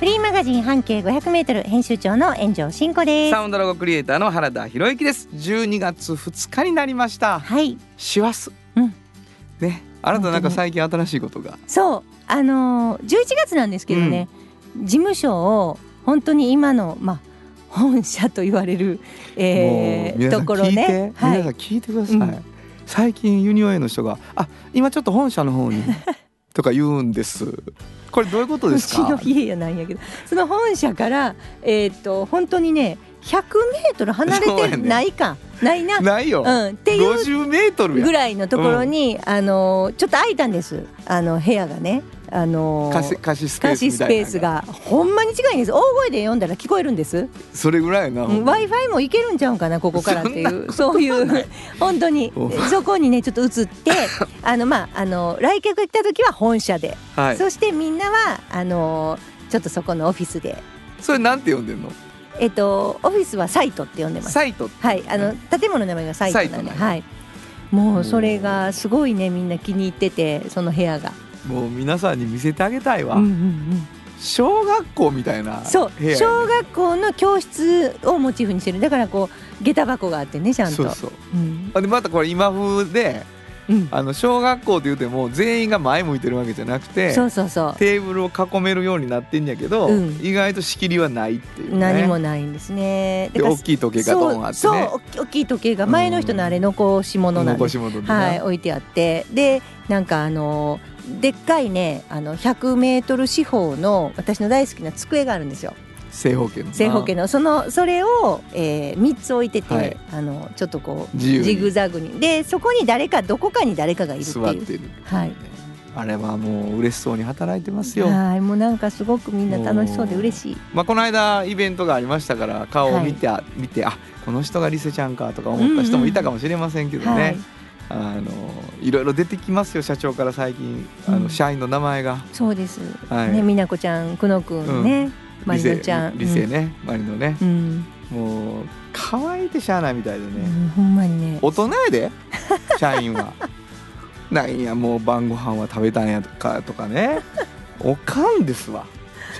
フリーマガジン半径500メートル編集長の炎上真子です。サウンドロゴクリエイターの原田博之です。12月2日になりました。はい、師走。うん。ね。あなたなんか最近新しいことが。そう、あのー、11月なんですけどね、事務所を本当に今のまあ本社と言われる、えー、ところね、は皆さんい、聞いてください、うん。最近ユニオンの人が「あ今ちょっと本社の方に」とか言うんです。これどういうことうですか？ちの家やないんやけど、その本社からえっ、と本当にね、100メートル離れてないか、ないな、ないよ、うん、っていう50メートルや。ぐらいのところに、あのーちょっと空いたんです。あの部屋がね、あのー貸し貸しスペースみ貸しスペースがほんまに近いんです。大声で読んだら聞こえるんです、それぐらいな、w i f i もいけるんちゃうんかなここからっていう。そういう本当にお。そこにねちょっと移って あのまああの来客が来た時は本社で、はい。そしてみんなはあのちょっとそこのオフィスで。それなんて呼んでんの？えっとオフィスはサイトって呼んでます。サイト。はいあの建物の名前がサイトなんで。はい。もうそれがすごいねみんな気に入っててその部屋が、もう皆さんに見せてあげたいわ、うんうんうん。小学校みたいなそう。小学校の教室をモチーフにしてる。だからこう下駄箱があってねちゃんと。そうそう。うん。あでまたこれ今風でうん。あの小学校って言っても全員が前向いてるわけじゃなくてそうそうそう。テーブルを囲めるようになってんやけど、うん。意外と仕切りはないっていうね。何もないんですね。で大きい時計がドンあってそうね。そう大きい時計が前の人のあれ残し物なんです。残し物でな。はい置いてあって。でなんかあのでっかいねあの100メートル四方の私の大好きな机があるんですよ。正方形のな。正方形の。そのそれを、えー、3つ置いてて、はい。あのちょっとこうジグザグに。でそこに誰かどこかに誰かがいるっていう。はい。あれはもう嬉しそうに働いてますよ、はい。もうなんかすごくみんな楽しそうで嬉しい。まあ、この間イベントがありましたから顔を見て、見てあこの人がリセちゃんかとか思った人もいたかもしれませんけどね、はいあのいろいろ出てきますよ社長から最近。あの、うん。社員の名前が、そうです、はい。ね美奈子ちゃん久野くんね、マリノちゃん。リセリセね、マリノね。うん、もう可愛いてしゃあないみたいでね、うんほんまにね。大人やで社員は。なんやもう晩ご飯は食べたんやとかとかね。おかんですわ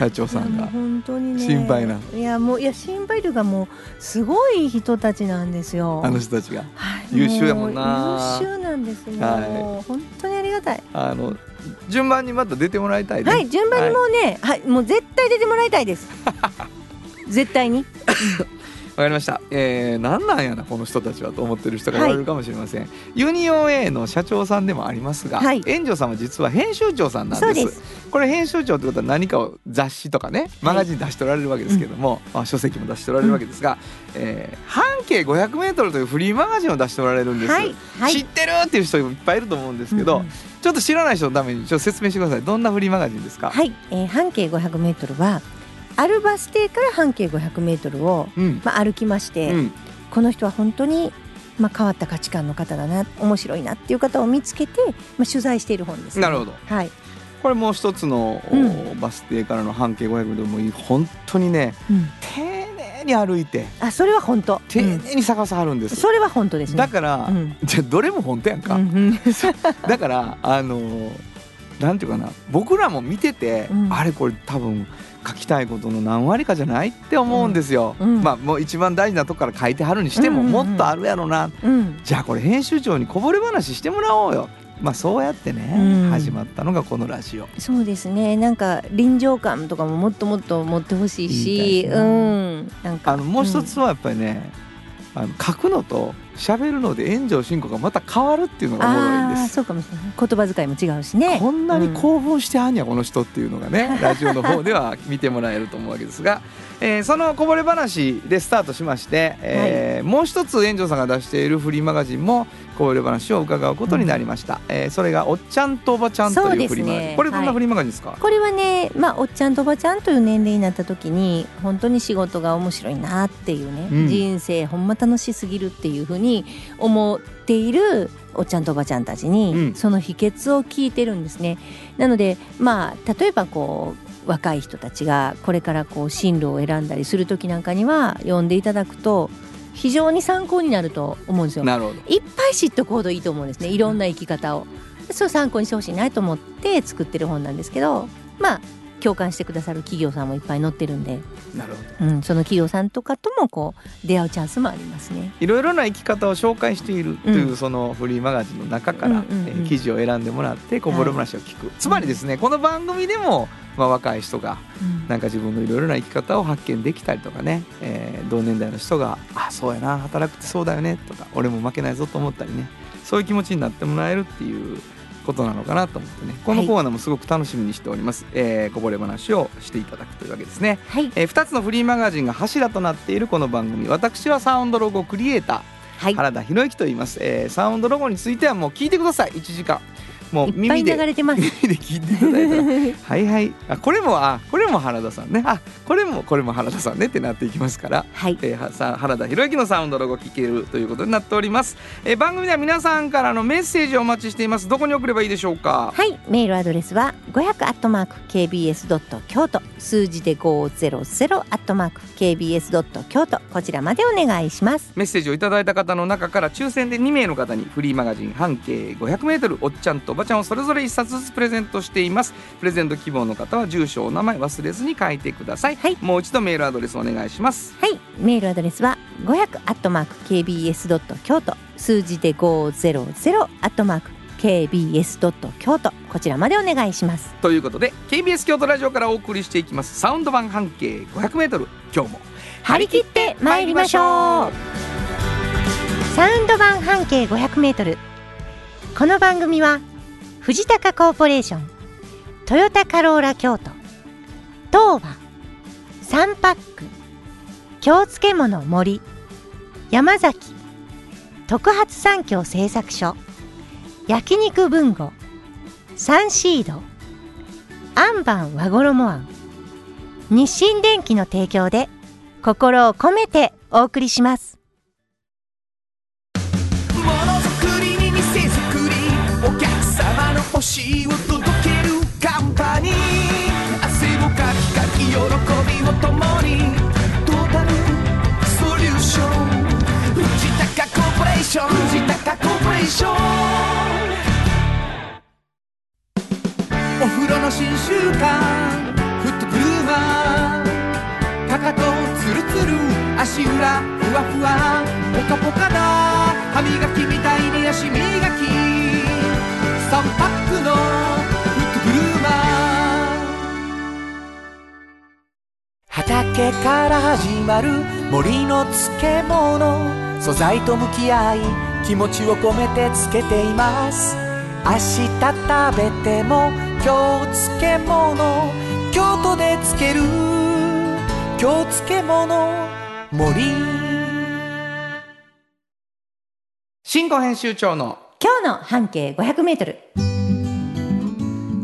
社長さんが。本当にね。心配な。いやもういや心配というかもうすごい人たちなんですよ。あの人たちが。はい。優秀やもんな。う優秀なんですもう、は本当にありがたい。あの順番にまた出てもらいたいね。はい順番にもうね、はい、もう絶対出てもらいたいです。絶対に。わ かりました、えー、何なんやなこの人たちはと思ってる人がおられるかもしれません、ユニオン A の社長さんでもありますが、はい。園長さんは実は編集長さんなんです。これ編集長ってことは何かを雑誌とかねマガジン出しておられるわけですけども、まあ、書籍も出しておられるわけですが、えー半径 500m というフリーマガジンを出しておられるんです、はい。はい。知ってるっていう人いっぱいいると思うんですけど、うん。うんちょっと知らない人のためにちょっと説明してください。どんなフリーマガジンですか、はい、えー半径500メートルはあるバス停から半径500メートルを、うん。まあ、歩きまして、うん。この人は本当に、まあ、変わった価値観の方だな面白いなっていう方を見つけて、まあ、取材している本です、ね、なるほど。はい、これもう一つの、おうん。バス停からの半径 500m でもいい本当にねうん、丁寧に歩いてあそれは本当、丁うん寧に探さはるんです、それは本当ですね。だから、うん。じゃあどれも本当やんか、だからあのーなんていうかな僕らも見てて、うん。あれこれ多分書きたいことの何割かじゃないって思うんですよ、うん。うん。まあもう一番大事なとこから書いてはるにしても、もっとあるやろな。うん。じゃあこれ編集長にこぼれ話してもらおうよ。まあそうやってね、うん。始まったのがこのラジオ。そうですね。なんか臨場感とかももっともっと持ってほしいし。うん。なんか。あのもう一つはやっぱりね、あの書くのと喋るので炎上進行がまた変わるっていうのがおもろいんあです。あそうかもしれない。言葉遣いも違うしね。こん。なにうん興奮してはんやこの人っていうのがね ラジオの方では見てもらえると思うわけですが、えーそのこぼれ話でスタートしまして、えーもう一つ園長さんが出しているフリーマガジンもこぼれ話を伺うことになりました、えーそれが「おっちゃんとおばちゃん」というフリーマガジン、これどんなはいフリーマガジンですか、これはね、まあ、おっちゃんとおばちゃんという年齢になった時に本当に仕事が面白いなっていうね、うん。人生ほんま楽しすぎるっていうふうに思っているおっちゃんとおばちゃんたちに、うん。その秘訣を聞いてるんですね。なのでまあ例えばこう若い人たちがこれからこう進路を選んだりする時なんかには読んでいただくと非常に参考になると思うんですよ。なるほど。いっぱい知っとくほどいいと思うんですね。いろんな生き方を。そう参考にしてほしいなと思って作ってる本なんですけど。まあ共感してくださる企業さんもいっぱい載ってるんで、なるほど。うん、その企業さんとかともこう出会うチャンスもありますね。いろいろな生き方を紹介しているという、うん。そのフリーマガジンの中から、うえー記事を選んでもらってこぼれ話を聞く、つまりですねこの番組でも、まあ、若い人がうん。なんか自分のいろいろな生き方を発見できたりとかね、えー同年代の人が「あそうやな働くってそうだよね」とか「俺も負けないぞ」と思ったりねそういう気持ちになってもらえるっていうことなのかなと思ってね。このコーナーもすごく楽しみにしております、えーこぼれ話をしていただくというわけですね、はい、え2つのフリーマガジンが柱となっているこの番組。私はサウンドロゴクリエイターはい、原田博之と言います、えーサウンドロゴについてはもう聞いてください。1時間もう耳で流れてます。耳で聞いていただいたら。はいはい。あこれもあこれも原田さんね。あこれもこれも原田さんねってなっていきますから、はい、えーはさ原田博之のサウンドロゴ聞けるということになっております、えー番組では皆さんからのメッセージをお待ちしています。どこに送ればいいでしょうか？はい、メールアドレスは500アットマーク kbs ドット京都。数字で500アットマーク kbs ドット京都。こちらまでお願いします。メッセージをいただいた方の中から抽選で2名の方にフリーマガジン半径 500m おっちゃんとおばちゃんをそれぞれ1冊ずつプレゼントしています。プレゼント希望の方は住所お名前忘れずに書いてください、はい。もう一度メールアドレスお願いします。はい、メールアドレスは500アットマーク kbs ドット京都。数字で500アットマーク kbs ドット京都。こちらまでお願いします。ということで KBS 京都ラジオからお送りしていきます。サウンド版半径 500m 今日も張り切って参りましょう。サウンド版半径500メートル。この番組は藤高コーポレーショントヨタカローラ京都東和サンパック京漬物森山崎特発産業製作所焼肉文吾サンシードアンバン和衣あん日清電機の提供で心を込めてお送りします。しを届けるカンパニー。汗をかきかき喜びを共に。トータルソリューション。藤高コーポレーション。藤高コーポレーション。お風呂の新習慣。フットブルーマー。かかとツルツル。足裏ふわふわ。ポカポカだ。歯磨きみたいに足磨き。3パックのフットブルーマー畑から始まる森の漬物素材と向き合い気持ちを込めて漬けています。明日食べても今日漬物。京都で漬ける。京漬物森。新語編集長の今日の半径500メートル。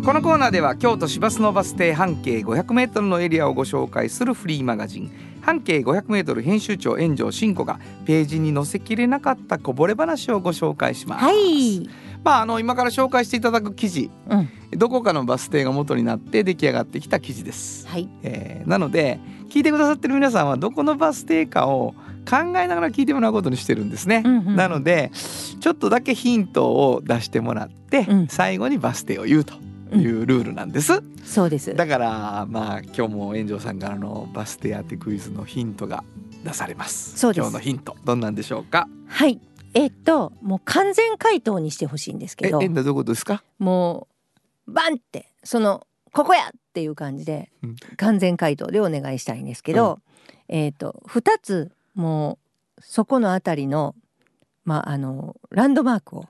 このコーナーでは京都市バスのバス停半径 500m のエリアをご紹介するフリーマガジン。半径 500m 編集長炎上真子がページに載せきれなかったこぼれ話をご紹介します。はい、まああの今から紹介していただく記事。うん、どこかのバス停が元になって出来上がってきた記事です。はい。えーなので聞いてくださってる皆さんはどこのバス停かを考えながら聞いてもらうことにしてるんですね。うんうんなのでちょっとだけヒントを出してもらって、うん最後にバス停を言うというルールなんです。そうですだからまあ今日も炎上さんからのバス停当てクイズのヒントが出されます。そうです今日のヒントどんなんでしょうか？はいえっともう完全回答にしてほしいんですけどええどういうことですか？もうバンってそのここやっていう感じでうん完全回答でお願いしたいんですけど、えっと2つもうそこのあたりのまああのランドマークを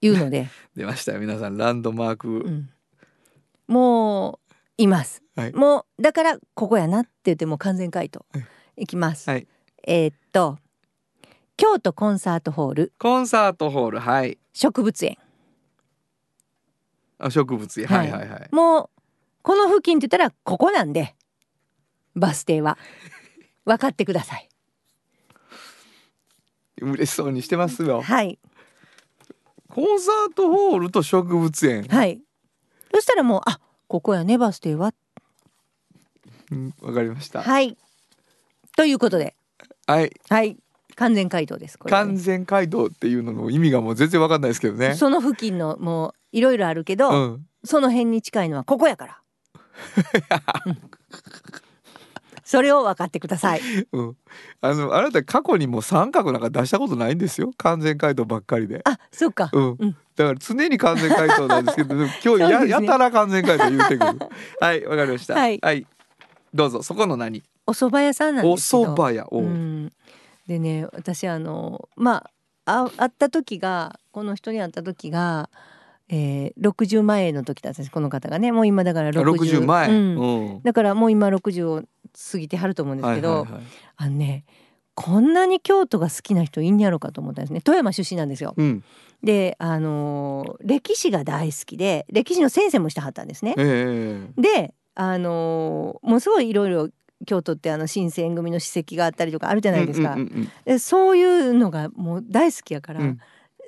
言うので、出ましたよ。皆さんランドマーク、うん、もういます、はい。もうだからここやなって言ってもう完全回答。はい。いきます、はい。えーっと京都コンサートホール。コンサートホール。はい。植物園。あ植物園。ははいいはいはい。もうこの付近って言ったらここなんで。バス停は。分かってください嬉しそうにしてますよ。はい。コンサートホールと植物園。はい。そしたらもうあここやねバス停は。うんわかりました。はい。ということで。はい。はい。完全回答ですこれ。完全街道っていうのの意味がもう全然わかんないですけどね。その付近のもういろいろあるけど、うん。その辺に近いのはここやから。う んそれを分かってください。うん。あのあなた過去にも三角なんか出したことないんですよ。完全回答ばっかりで。あ、そうか。うん、うん。だから常に完全回答なんですけど今日 や,、ね。やたら完全回答言うてくる。はいわかりました。はい。どうぞ。そこの何？お蕎麦屋さんなんおですけど。蕎麦屋。おう、うん。でね、私あのまああ会った時がこの人に会った時が。えー、60前の時だったんですこの方がね。もう今だから60 60前、うん。うん。だからもう今60を過ぎてはると思うんですけど、はいはいはい。あのねこんなに京都が好きな人いんやろかと思ったんですね。富山出身なんですよ。うん。であのー歴史が大好きで歴史の先生もしてはったんですね。ええであのーもうすごいいろいろ京都ってあの新選組の史跡があったりとかあるじゃないですか。うんうんうんでそういうのがもう大好きやから、うん。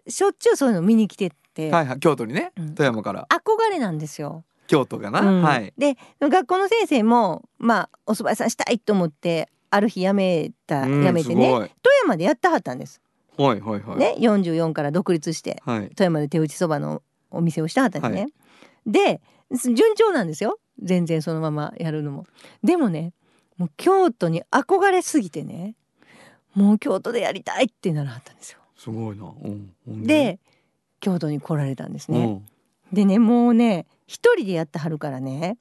しょっちゅうそういうの見に来てって、はいはい京都にね、うん。富山から。憧れなんですよ。京都がな、うん。はい。で学校の先生もまあお蕎麦屋さんしたいと思ってある日辞めたうん辞めてね富山でやってはったんです。はいはいはい、ね44から独立してはい。富山で手打ちそばのお店をしてはったんですね。はで順調なんですよ。全然そのままやるのも。でもねもう京都に憧れすぎてねもう京都でやりたいってならはったんですよ。すごいな、うん。で京都に来られたんですね。うんでねもうね一人でやってはるからね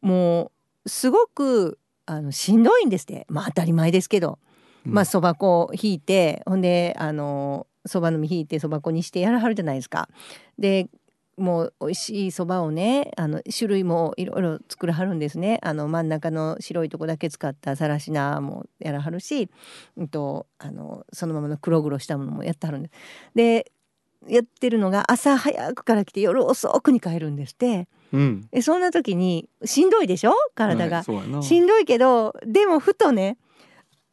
もうすごくあのしんどいんですってまあ当たり前ですけど、うんまあそば粉を引いてほんであのそばの実引いてそば粉にしてやらはるじゃないですか。でもう美味しいそばをねあの種類もいろいろ作らはるんですねあの真ん中の白いとこだけ使ったさらしなもやらはるし、うん、とあのそのままの黒々したものもやってはるんです。でやってるのが朝早くから来て夜遅くに帰るんですって。うん。でそんな時にしんどいでしょ？体が、はいしんどいけどでもふとね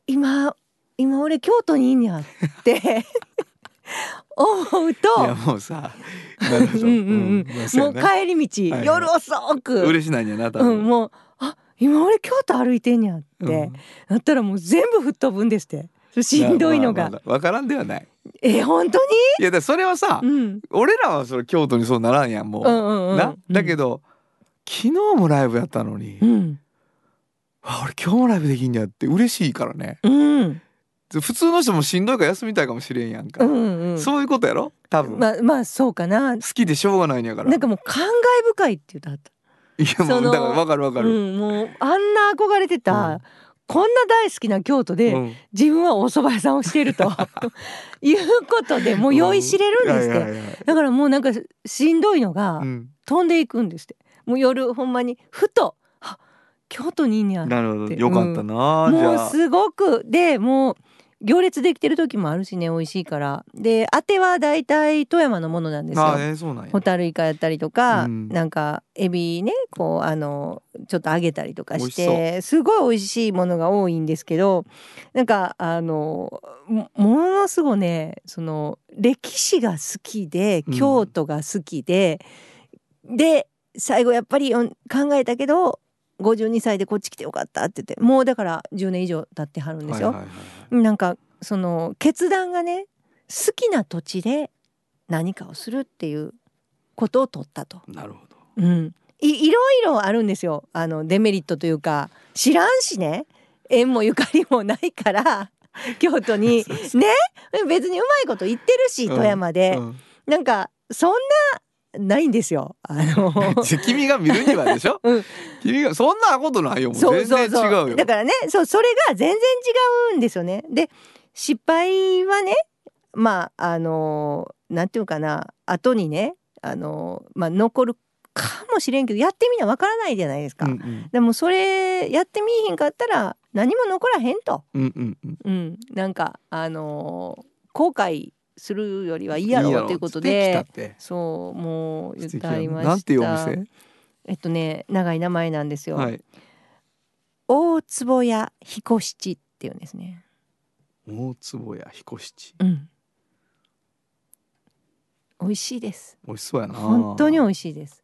今今俺京都にいんやって。思うといやもうさなるほどう。んうんうん。もう帰り道、はいはい。夜遅く、嬉しないんやな多分、うん、もうあ今俺京都歩いてんやって、うん。なったらもう全部吹っ飛ぶんですって。しんどいのが、まあまあわからんではないえ本当いやだそれはさ、に、うん、俺らはそれ京都にそうならんやんもう、うんうんうん。な？だけど、昨日もライブやったのに、うん。あ俺今日もライブできんやって嬉しいからね。うん。普通の人もしんどいから休みたいかもしれんやんか、うんうんそういうことやろ？多分、まあまあそうかな。好きでしょうがないんやから。なんかもう感慨深いって言った。いやもそうのだからわかるわかる、うん、もうあんな憧れてた、うんこんな大好きな京都で、うん。自分はお蕎麦屋さんをしていると いうことでもう酔いしれるんですって、はいはいはいだからもうなんかしんどいのがうん。飛んでいくんですって。もう夜ほんまにふとあ京都にいんやなるほど。ってよかったな、じもうすごくでもう行列できてる時もあるしね美味しいから。であてはだいたい富山のものなんですよ。あえーそうなんや。ホタルイカやったりとか、うん。なんかエビねこうあのちょっと揚げたりとかしてすごい美味しいものが多いんですけどなんかあのもものすごいねその歴史が好きでうん。京都が好きで、で最後やっぱりうん考えたけど52歳でこっち来てよかったって言ってもうだから10年以上経ってはるんですよ。なんかその決断がね好きな土地で何かをするっていうことを取ったと。なるほど。うん、いいろいろあるんですよ。あのデメリットというか知らんしね縁もゆかりもないから 京都に。ね。別にうまいこと言ってるしうん。富山で、うん。なんかそんなないんですよ。あの。君が見るにはでしょ、うん。君がそんなことないよ。もう全然そうそう。違うよ。だからねそうそれが全然違うんですよね。で失敗はねまああのなんていうかな。後にねあのまあ残るかもしれんけどやってみなわからないじゃないですか。うんうん。でもそれやってみいひんかったら何も残らへんと。うんうんうん。うん、なんかあの後悔するよりはいいやろうということでそうもう言ってありました。なんていうお店えっとね長い名前なんですよ。はい大坪屋彦七っていうんですね。大坪屋彦七うん。美味しいです。美味しそうやな本当に美味しいです。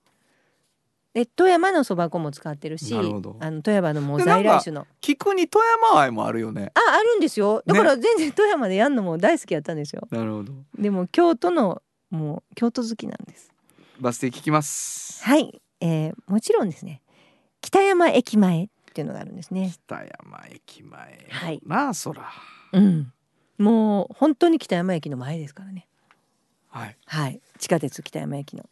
で富山のそば粉も使ってるしあの富山のもう在来種の。菊に富山愛もあるよね。ああるんですよ。だから全然富山でやんのも大好きやったんですよ。なるほど。でも京都のもう京都好きなんです。バス停聞きます。はい、えー、もちろんですね。北山駅前っていうのがあるんですね。北山駅前。はい。なあそら。うん。もう本当に北山駅の前ですからね。はい。はい。地下鉄北山駅の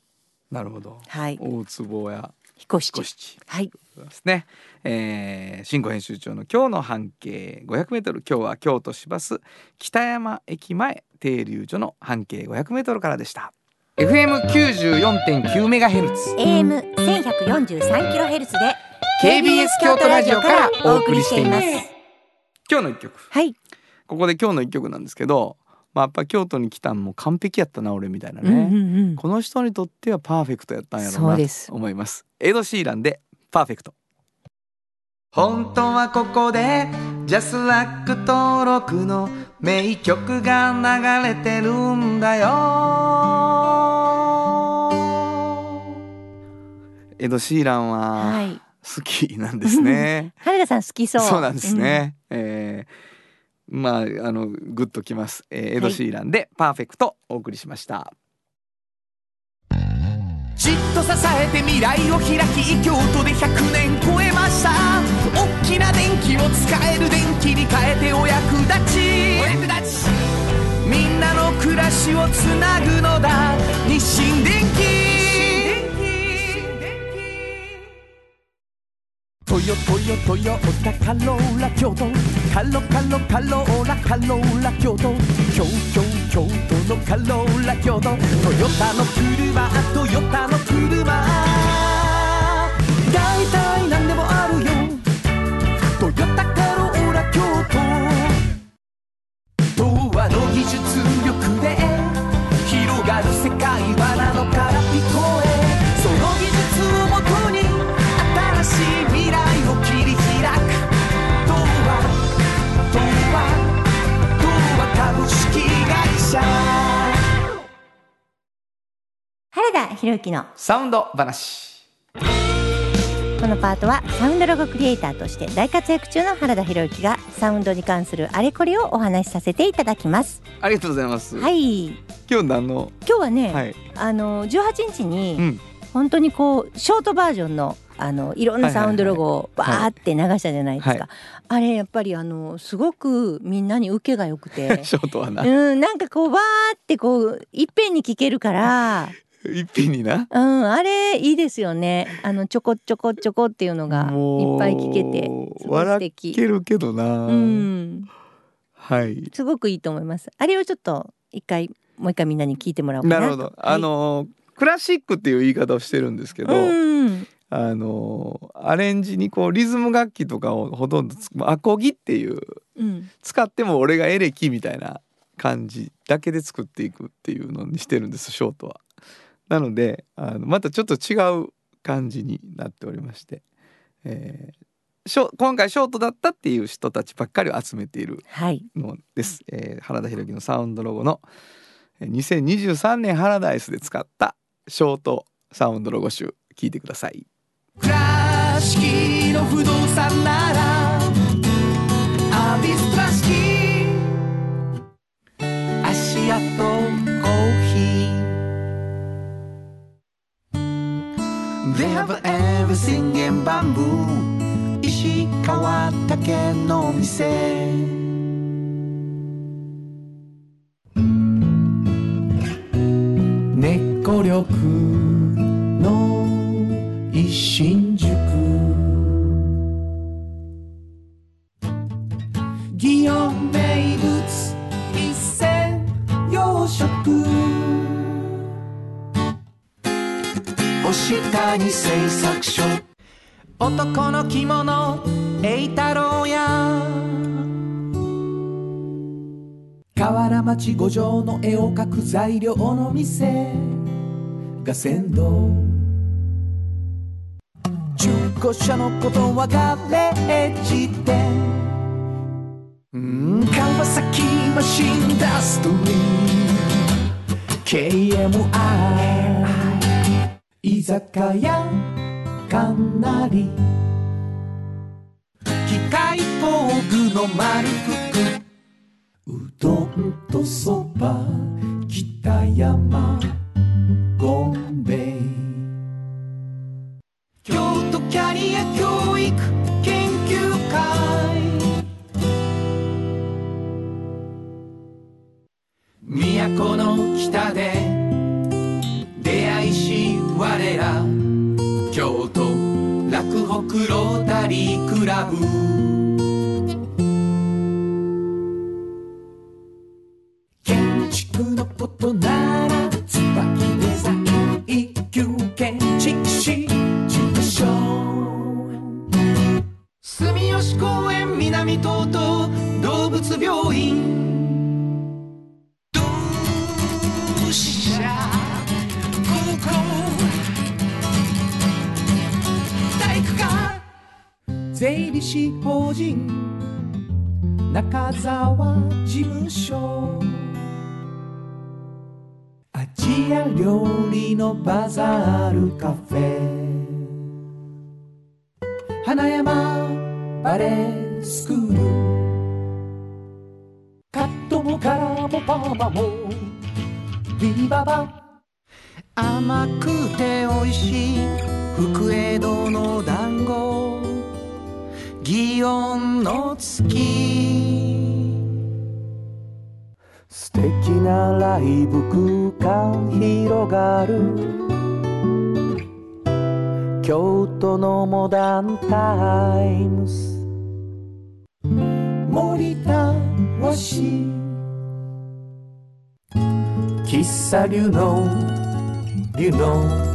なるほど。はい。大坪屋。彦七。彦七。はい。ですね、えー、新語編集長の今日の半径500メートル。今日は京都市バス北山駅前停留所の半径500メートルからでした。FM94.9 メガヘルツ。AM 千百四十三キロヘルツで KBS 京都ラジオからお送りしています。今日の一曲。はい、ここで今日の一曲なんですけどまあやっぱ京都に来たんも完璧やったな俺みたいなね、うんうんうん。この人にとってはパーフェクトやったんやろうなそうです。と思います。エド・シーランでパーフェクト。本当はここでジャスラック登録の名曲が流れてるんだよ。エド・シーランははい。好きなんですね、原田さん好きそう。そうなんですね、えーまああのグッときます、えーエド・シーランでパーフェクトお送りしました、じっと支えて未来を開き京都で100年超えました。大きな電気を使える電気に変えてお役立ち。お役立ち。みんなの暮らしをつなぐのだ。日清電気トヨトヨトヨタカローラ京都カロカロカローラカローラ京都京京京都のカローラ京都トヨタの車トヨタの車大体何でもあるよトヨタカローラ京都童話の技術力で広がる世界はなのから聞こえ田博之のサウンド話。このパートはサウンドロゴクリエイターとして大活躍中の原田博之がサウンドに関するあれこれをお話しさせていただきます。ありがとうございます、はい、今日何の今日はね、はい。あの18日に、うん。本当にこうショートバージョンのあのいろんなサウンドロゴをバーって流したじゃないですか。はい。あれやっぱりあのすごくみんなに受けが良くて。ショートはな。うん、なんかこうわーってこういっぺんに聞けるから、一品にな？うん、あれいいですよね。あのちょこちょこちょこっていうのがいっぱい聞けて、笑敵。けるけどな、うん、はいすごくいいと思います。あれをちょっと一回もう一回みんなに聞いてもらおうかなと。なるほど、あのクラシックっていう言い方をしてるんですけど、はい、うん、あのアレンジにこうリズム楽器とかをほとんどつアコギっていううん、使っても俺がエレキみたいな感じだけで作っていくっていうのにしてるんですショートは。なのであのまたちょっと違う感じになっておりまして、えーショ今回ショートだったっていう人たちばっかりを集めているはい、のです、えー原田裕樹のサウンドロゴのえー2023年ハラダイスで使ったショートサウンドロゴ集聞いてください。倉敷の不動産なら They have everything in bamboo 石川竹の店猫力の一心川に製作所。男の着物栄太郎や。河原町五条の絵を描く材料の店。が先導。中古車のことはガレージ店川崎マシンダストリー。KMI 居酒屋かなり。機械工具の丸福。うどんとそば北山ゴンベイ。京都キャリア教育研究会。都の北で洛北ロータリークラブ。建築のことなら椿デザイン一級建築士事務所住吉公園南東都動物病院。税理士法人中澤事務所。アジア料理のバザールカフェ。花山バレースクール。カットもカラーもパーマも。ビババ。甘くて美味しい。福江戸の団子。祇園の月。素敵なライブ空間広がる。京都のモダンタイムス森田和紙喫茶流の流の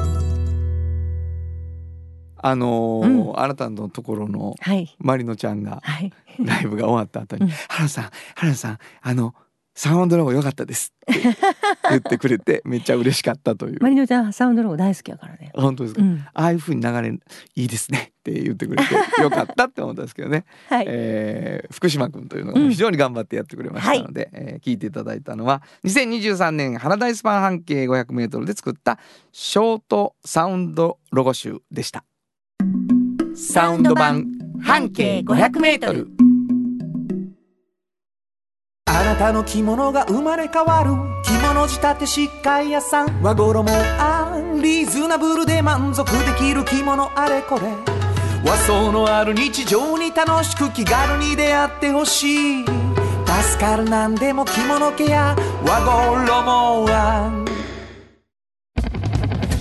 あのーあなたのところのはい。マリノちゃんがはい。ライブが終わった後にうん「原田さん原田さんあのサウンドロゴ良かったです」って 言ってくれてめっちゃ嬉しかったという。マリノちゃんサウンドロゴ大好きやからね。本当ですか、うん。ああいう風に流れいいですねって言ってくれて よかったって思ったんですけどね、はい。えー福島君というのがうん。非常に頑張ってやってくれましたので、えー聞いていただいたのは2023年花大スパン半径 500m で作ったショートサウンドロゴ集でしたサウンド版半径 500m あなたの着物が生まれ変わる。着物仕立て疾患屋さん。和衣あリーズナブルで満足できる着物あれこれ。和装のある日常に楽しく気軽に出会ってほしい。助かるなんでも着物ケア。和衣あ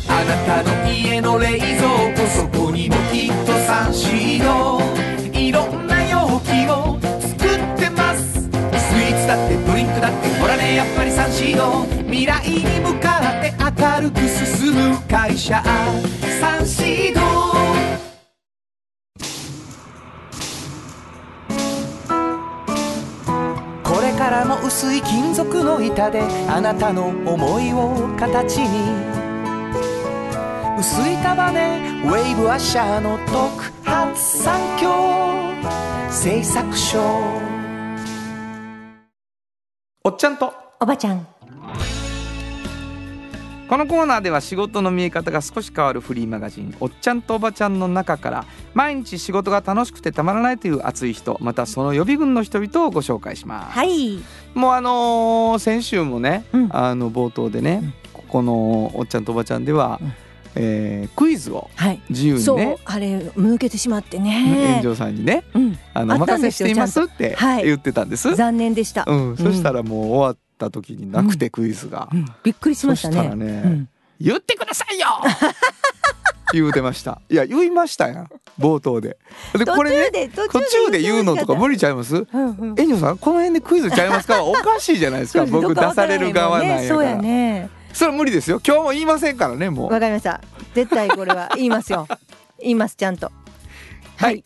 あなたの家の冷蔵庫そにもきっとサンシードいろんな容器を作ってます。スイーツだってドリンクだってほらねやっぱりサンシード未来に向かって明るく進む会社。サンシードこれからも薄い金属の板であなたの思いを形に薄い束ねウェーブアッシャーの特発産業製作所おっちゃんとおばちゃん。このコーナーでは仕事の見え方が少し変わるフリーマガジン「おっちゃんとおばちゃん」の中から毎日仕事が楽しくてたまらないという熱い人またその予備軍の人々をご紹介します。はい。もうあのー先週もね、うん。あの冒頭でね、うん。ここの「おっちゃんとおばちゃん」では、うんえークイズをはい。自由にね。あれ抜けてしまって炎ね上さんにね。うん。あのお任せしていますってはい。言ってたんです。残念でした。うん、そしたらもう終わった時になくてクイズが、うん。びっくりしましたね。そしたらねうん。言ってくださいよ！言うてました。いや言いましたやん。冒頭で。でこれねで途途中で言うのとか無理ちゃいます？うんうん。エンジョさんこの辺でクイズちゃいますか？おかしいじゃないですか。僕出される側なんやそうやからねそれは無理ですよ。今日も言いませんからねもう。わかりました。絶対これは 言いますよ。言いますちゃんと。はい、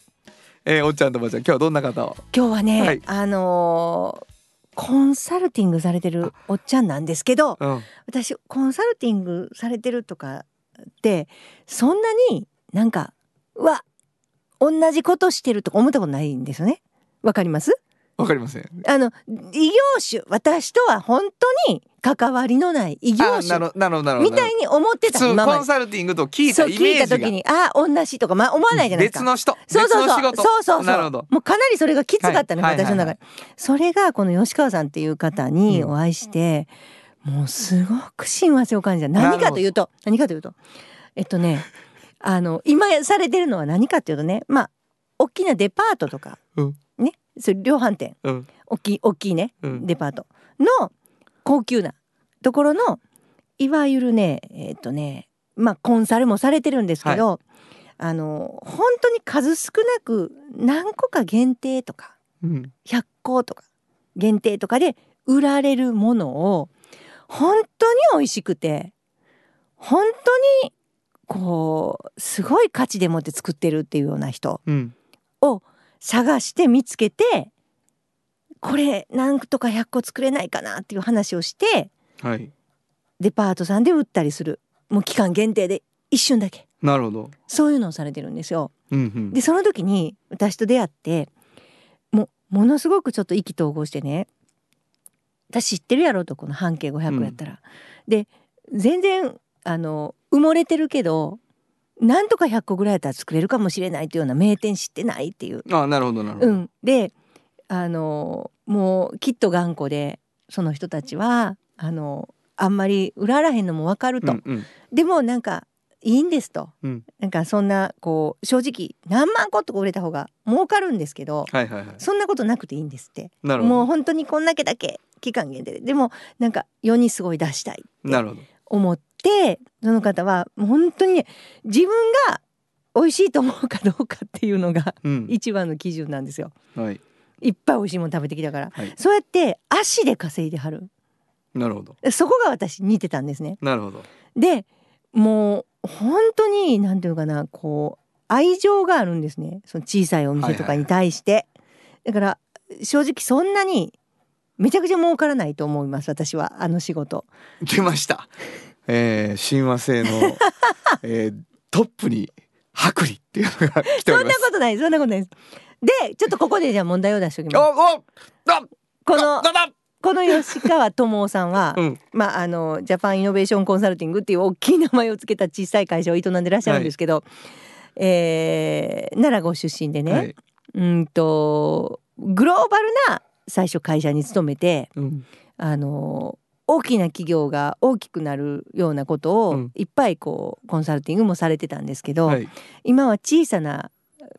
えー、おっちゃんとおばちゃん今日はどんな方を？今日はね、はい。あのーコンサルティングされてるおっちゃんなんですけどうん。私コンサルティングされてるとかってそんなになんかうわ同じことしてるとか思ったことないんですよね。わかります？わかりません。あの異業種私とは本当に関わりのない異業種みたいに思ってた今まで。コンサルティングと聞いたイメージが。た時にあ同じとか、まあ、思わないじゃないですか。別の人。そうそうそう。そうそうそう。なるほど。もうかなりそれがきつかったね、はい私の中で、それがこの吉川さんっていう方にうん。お会いして、もうすごく親和性を感じた。何かというと何かというとえっとねあの今されてるのは何かというとねまあ大きなデパートとか、うん。ねそれ量販店。うん。大きい大きいね、うん。デパート。の高級な。ところのいわゆるねえっとねまあコンサルもされてるんですけど、あの本当に数少なく何個か限定とかうん。100個とか限定とかで売られるものを本当に美味しくて本当にこうすごい価値でもって作ってるっていうような人うん。を探して見つけてこれ何とか100個作れないかなっていう話をしてはい。デパートさんで売ったりする。もう期間限定で一瞬だけ。なるほど。そういうのをされてるんですよ。うんうん。でその時に私と出会ってもうものすごくちょっと意気投合してね私知ってるやろとこの半径500やったら。で全然あの埋もれてるけどなんとか100個ぐらいやったら作れるかもしれないというような名店知ってないっていう。あなるほどなるほど、うん、であのもうきっと頑固でその人たちはあのあんまり売ららへんのも分かると。うんうん。でもなんかいいんですと。うん。なんかそんなこう正直何万個とか売れた方が儲かるんですけどはいはいはい。そんなことなくていいんですって。なるほど。もう本当にこんだけだけ期間限定で。でもなんか世にすごい出したいなるほど。思ってその方はもう本当にね自分が美味しいと思うかどうかっていうのがうん。一番の基準なんですよ。はい。いっぱい美味しいもの食べてきたからはい。そうやって足で稼いではる。なるほど。そこが私似てたんですね。なるほど。でもう本当になんていうのかなこう愛情があるんですね。その小さいお店とかに対して、だから正直そんなにめちゃくちゃ儲からないと思います私はあの仕事。出ましたえー、親和性の、えー、トップに薄利っていうのが来ておそんなりますことないそんなことないです。でちょっとここでじゃあ問題を出しておきおますこのこの吉川智夫さんは、うん。まああのジャパンイノベーションコンサルティングっていう大きい名前をつけた小さい会社を営んでらっしゃるんですけど、えー奈良ご出身でね、はい。うんとグローバルな最初会社に勤めてうん。あの大きな企業が大きくなるようなことをうんいっぱいこうコンサルティングもされてたんですけど、はい今は小さな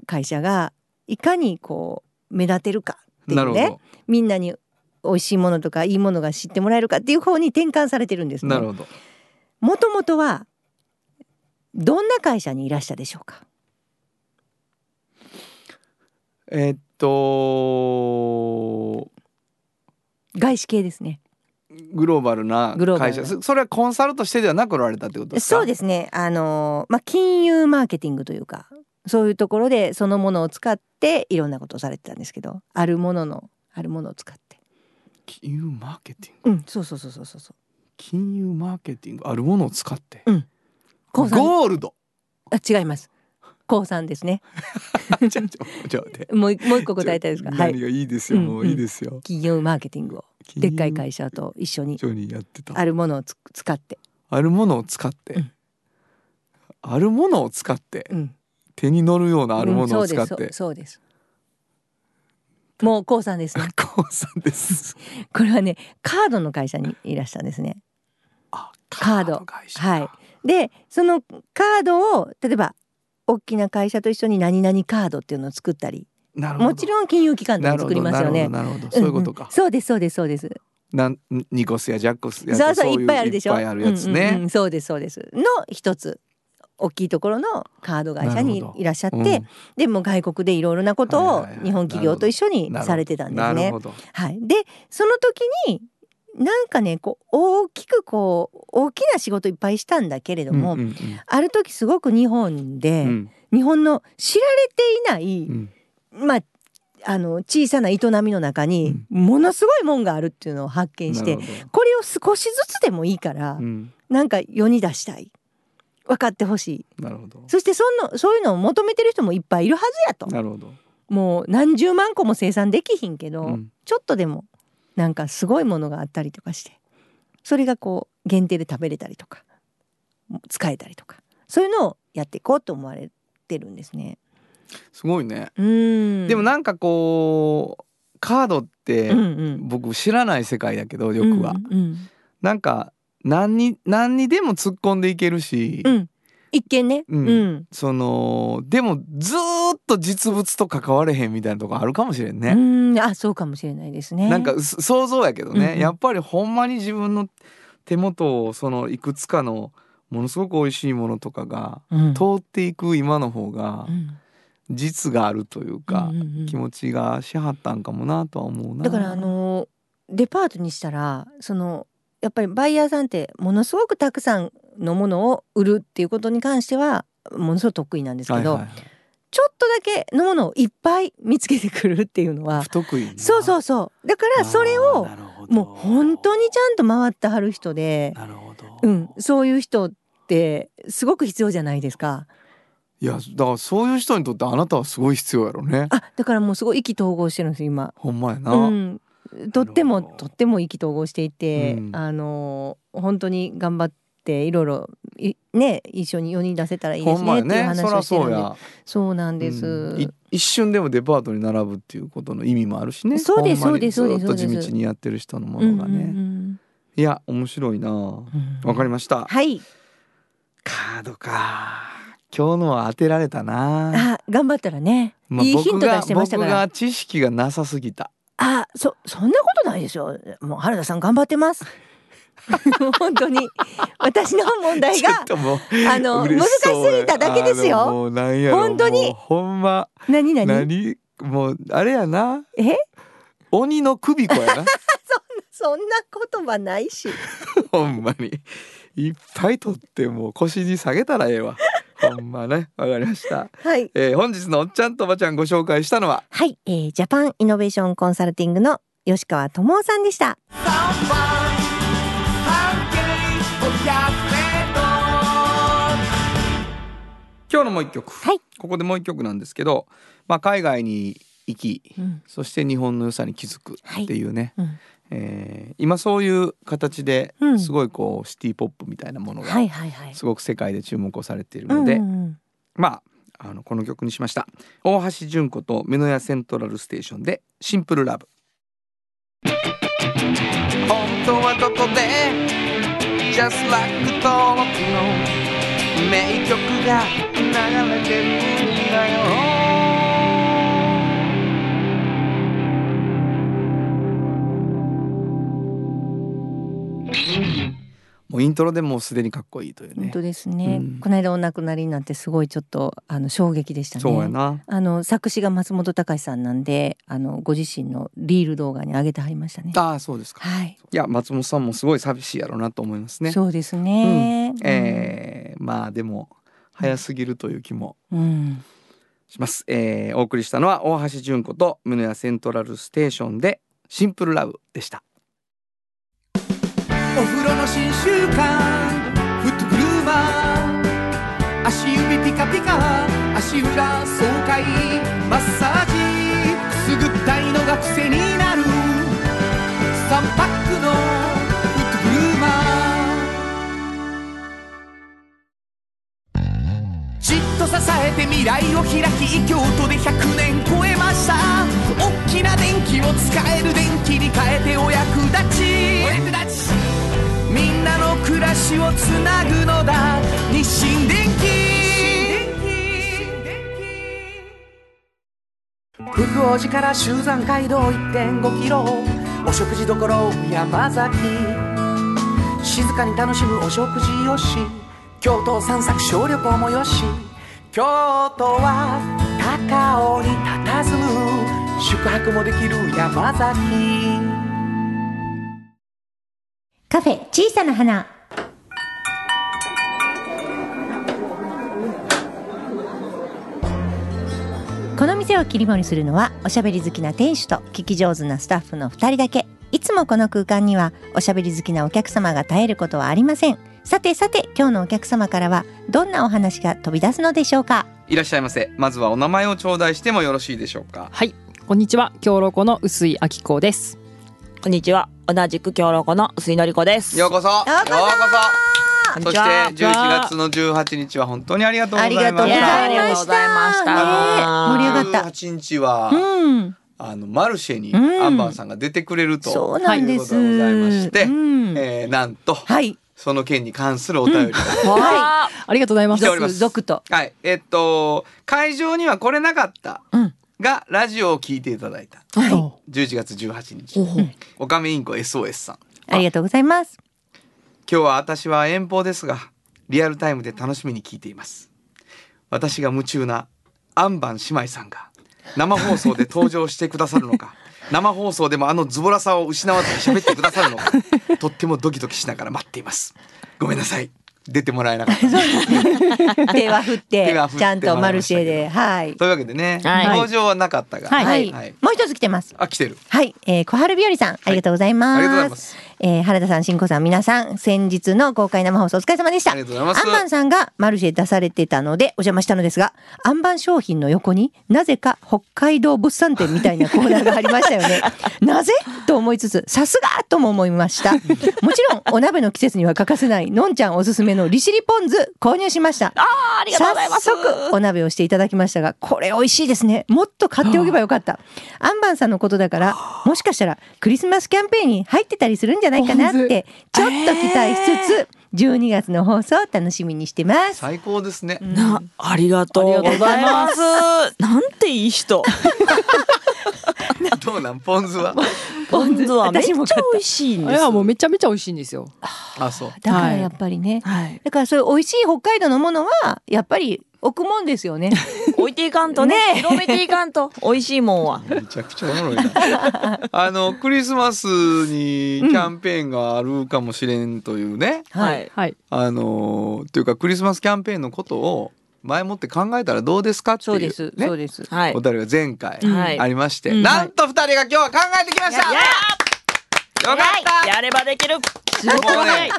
会社がいかにこう目立てるかっていうねみんなに美味しいものとかいいものが知ってもらえるかっていう方に転換されてるんですねな。るほどもともとはどんな会社にいらしたでしょうか？えーっと外資系ですね。グローバルな会社そそれはコンサルとしてではなくおられたってことですか？そうですね。あのまあ金融マーケティングというか、そういうところでそのものを使っていろんなことをされてたんですけど、あるもののあるものを使って。金融マーケティング？うん、そうそうそうそうそうそう。金融マーケティング？あるものを使って？高三ゴールド？あ違います。高三ですね。もうもう一個答えたいですか？はい何。がいいですよ、うんもういいですよ、金融マーケティングをでっかい会社と一緒に一緒にやってたあるものをつ使って。あるものを使って、うんあるものを使ってうん。手に乗るようなあるものを使っうんそうでてすそうそうです。もう高三ですね。高さんです これはねカードの会社にいらしたんですね。あカードの会社はい。でそのカードを例えば大きな会社と一緒に何々カードっていうのを作ったりもちろん金融機関でも作りますよね。なるほどそういうことか。んん、そうですそうですそうです。なんニコスやジャックスやそうそういいっぱいあるでしょ。いっぱいあるやつね、うんうんうんそうですそうです。の一つ大きいところのカード会社にいらっしゃって、うん。でも外国でいろいろなことを日本企業と一緒にされてたんですね。はい。でその時になんかねこう大きくこう大きな仕事いっぱいしたんだけれども、うんうん。ある時すごく日本で、うん。日本の知られていない、うんまああの小さな営みの中にものすごいもんがあるっていうのを発見してなるほど。これを少しずつでもいいから、うん。なんか世に出したい。分かってほしい。なるほど。そしてそんのそういうのを求めてる人もいっぱいいるはずやと。なるほど。もう何十万個も生産できひんけど、うん。ちょっとでもなんかすごいものがあったりとかしてそれがこう限定で食べれたりとか使えたりとかそういうのをやっていこうと思われてるんですね。すごいね。うん。でもなんかこうカードって僕知らない世界だけどよくは。うんうん。なんか何に何にでも突っ込んでいけるし。うん。一見ね、うん。うん。そのでもずーっと実物と関われへんみたいなとこあるかもしれんね。うん。あそうかもしれないですね。なんか想像やけどね、うんうん。やっぱりほんまに自分の手元をそのいくつかのものすごく美味しいものとかがうん。通っていく今の方がうん実があるというか、うんうんうん。気持ちがしはったんかもなとは思うな。だからあのデパートにしたらそのやっぱりバイヤーさんってものすごくたくさんのものを売るっていうことに関してはものすごく得意なんですけど、はいはいはい。ちょっとだけのものをいっぱい見つけてくるっていうのは不得意な。そうそうそう。だからそれあをもう本当にちゃんと回ってはる人で、なるほど、うん、そういう人ってすごく必要じゃないですか。いやだからそういう人にとってあなたはすごい必要やろね。あだからもうすごい意気投合してるんですよ今。ほんまやな。うん、とってもとっても意気投合していて、うんあの本当に頑張っていろいろいね一緒に4人出せたらいいでほんまやすねっていう話をしてるんでそうや。そうなんです、うんい一瞬でもデパートに並ぶっていうことの意味もあるしね。そうですそうですそうですずっと地道にやってる人のもうんのがね。うんいや面白いな。わうんかりました。はいカードか。今日のは当てられたな。あ頑張ったらね、まあいいヒント出してましたから。僕が知識がなさすぎた。あそそんなことないですよもう原田さん頑張ってます。本当に。私の問題があの難しすぎただけですよ。もうなんやろ。本当に。ほんま。何何？何？もうあれやな。え？鬼の首子やな そんな言葉ないし。ほんまに。いっぱい取ってもう腰に下げたらええわほんまね。わかりました、はい。えー、本日のおっちゃんとおばちゃんご紹介したのは？はい、えー、ジャパンイノベーションコンサルティングの吉川智夫さんでした。今日のもう一曲、はい。ここでもう一曲なんですけど、まあ、海外に行きうん。そして日本の良さに気づくっていうね、うんえー今そういう形でうん。すごいこうシティポップみたいなものがすごく世界で注目をされているので、まああのこの曲にしました。大橋純子と美濃屋セントラルステーションで「シンプルラブ」本当はここで Just like 登録の名曲が流れイントロでもうすでにかっこいいというね。本当ですね、うん。この間お亡くなりになってすごいちょっとあの衝撃でしたね。そうやな。あの作詞が松本隆さんなんであのご自身のリール動画に上げてはりましたね。ああそうですか。はい、いや松本さんもすごい寂しいやろうなと思いますね。そうですね、えーまあでも早すぎるという気もうん。します。えーお送りしたのは大橋純子と宗谷セントラルステーションでシンプルラブでした。お風呂の新習慣フットグルーマー足指ピカピカ足裏爽快マッサージくすぐったいのが癖になる。3パックのフットグルーマーじっと支えて未来を開き京都で100年超えました。大きな電気を使える電気に変えてお役立ち。お役立ち。みんなの暮らしをつなぐのだ。日清電気福王寺から集山街道1.5キロお食事処山崎。静かに楽しむお食事よし。京都散策小旅行もよし。京都は高尾に佇む。宿泊もできる山崎。カフェ小さな花。この店を切り盛りするのはおしゃべり好きな店主と聞き上手なスタッフの2人だけ。いつもこの空間にはおしゃべり好きなお客様が絶えることはありません。さてさて今日のお客様からはどんなお話が飛び出すのでしょうか？いらっしゃいませ。まずはお名前を頂戴してもよろしいでしょうか？はい、こんにちは。京ロコの薄井明子です。こんにちは。同じく京ロコの薄井のり子です。ようこそ。ようここそ。そそして11月の18日は本当にありがとうございました。ありがとうございました。盛り上がった。18日は、うん。あのマルシェにうん。アンバンさんが出てくれると、そうなんですいうことでございまして、うんえーなんと、はい。その件に関するお便りが、はありがとうございます。続々と。はい。えっと会場には来れなかったうんが、ラジオを聞いていただいた。はい。11月18日。おかめインコ SOS さん。ありがとうございます。今日は私は遠方ですがリアルタイムで楽しみに聞いています。私が夢中なアンバン姉妹さんが生放送で登場してくださるのか 生放送でもあのズボラさを失わずに喋ってくださるのかとってもドキドキしながら待っています。ごめんなさい出てもらえなかった。手は振って手は振ってちゃんとマルシェではい。というわけでね、はい。登場はなかったが、はい。はい、はい。もう一つ来てます。あ来てる。はい、えー、小春日和さん、ありがとうございます。ありがとうございますえー原田さん、新子さん、皆さん、先日の公開生放送お疲れ様でした。ありがとうございますアンバンさんがマルシェ出されてたのでお邪魔したのですが、アンバン商品の横になぜか北海道物産展みたいなコーナーがありましたよね。なぜ？と思いつつ、さすがとも思いました。もちろん、お鍋の季節には欠かせない、のんちゃんおすすめの利尻ポン酢購入しました。あありがとうございます。早速お鍋をしていただきましたがこれ美味しいですねもっと買っておけばよかったアンバンさんのことだからもしかしたらクリスマスキャンペーンに入ってたりするんじゃないかなってちょっと期待しつつ12月の放送を楽しみにしてます最高ですね、な、ありがとうございます。なんていい人。どうなんポン酢は？ポン酢はめっちゃ美味しいんです。あれはもうめちゃめちゃ美味しいんですよ。あそうだからやっぱりね、はい。だからそういう美味しい北海道のものはやっぱり置くもんですよね 置いていかんとね、広めていかんと。美味しいもんは。めちゃくちゃおもろいな。あのクリスマスにキャンペーンがあるかもしれんというね、はい。はい。あのっていうかクリスマスキャンペーンのことを前もって考えたらどうですかっていうそうです、ねそうですはいお。便りが前回はいありまして、うんなんと二人が今日は考えてきました。やよかった。やればできる。もうね、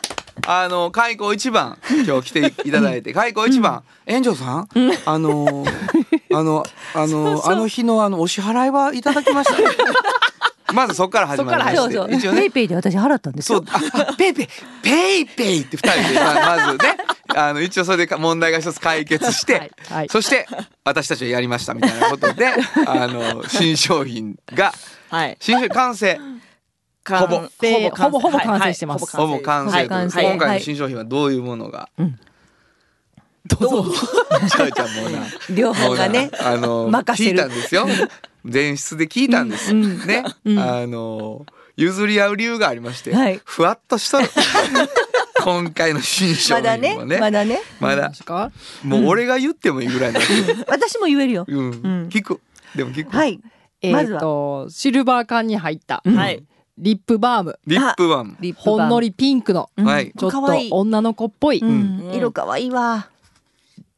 あの開口一番今日来ていただいて。開口一番、園長さん、あの あのあのあの日のあのお支払いはいただきました。まずそこから始まりまして、そうそう一応ね。 PayPay で私払ったんですよ。そう、あ、 PayPay、ペイペイって二人で、ままずね、あの、一応それでか問題が一つ解決して、はい。はい。そして、私たちはやりましたみたいなことで、あの、新商品が、はい。新商品完成、ほぼほぼほぼほぼ完成してます。ほぼ完成今回の新商品はどういうものが、どうぞ。ちゃうちゃんもうな、両方がねあの、任せる。聞いたんですよ。前室で聞いたんです。ね、あの、譲り合う理由がありまして、はい。ふわっとしとる。今回の新商品もね。まだねまだ。ですか？もう俺が言ってもいいぐらい私も言えるよ、うん。ん。聞く。でも聞く、はい。えっまずは。と、シルバー缶に入った。はい。リップバーム。リップバンリップバーム。ほんのりピンクの、うん。はい。ちょっとかわい。い女の子っぽい。うん。うん。色かわいいわ。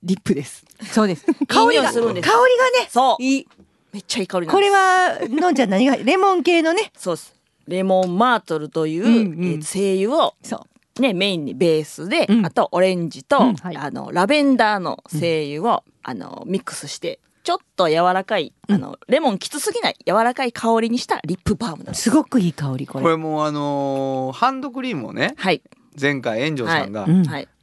リップです。そうです。香りがいい匂いするんです。香りがねそう。いい。めっちゃいい香りなんこれです。はのんちゃん何が レモン系のね。そうです。レモンマートルという、うんうん。えー精油をそう。ね、メインにベースで、うん。あとオレンジと、うん。はい。あの、ラベンダーの精油を、あの、ミックスして、ちょっと柔らかい、あの、レモンきつすぎない柔らかい香りにしたリップバームなんです。すごくいい香りこれこれもうあのーハンドクリームをねはい。前回炎上さんが。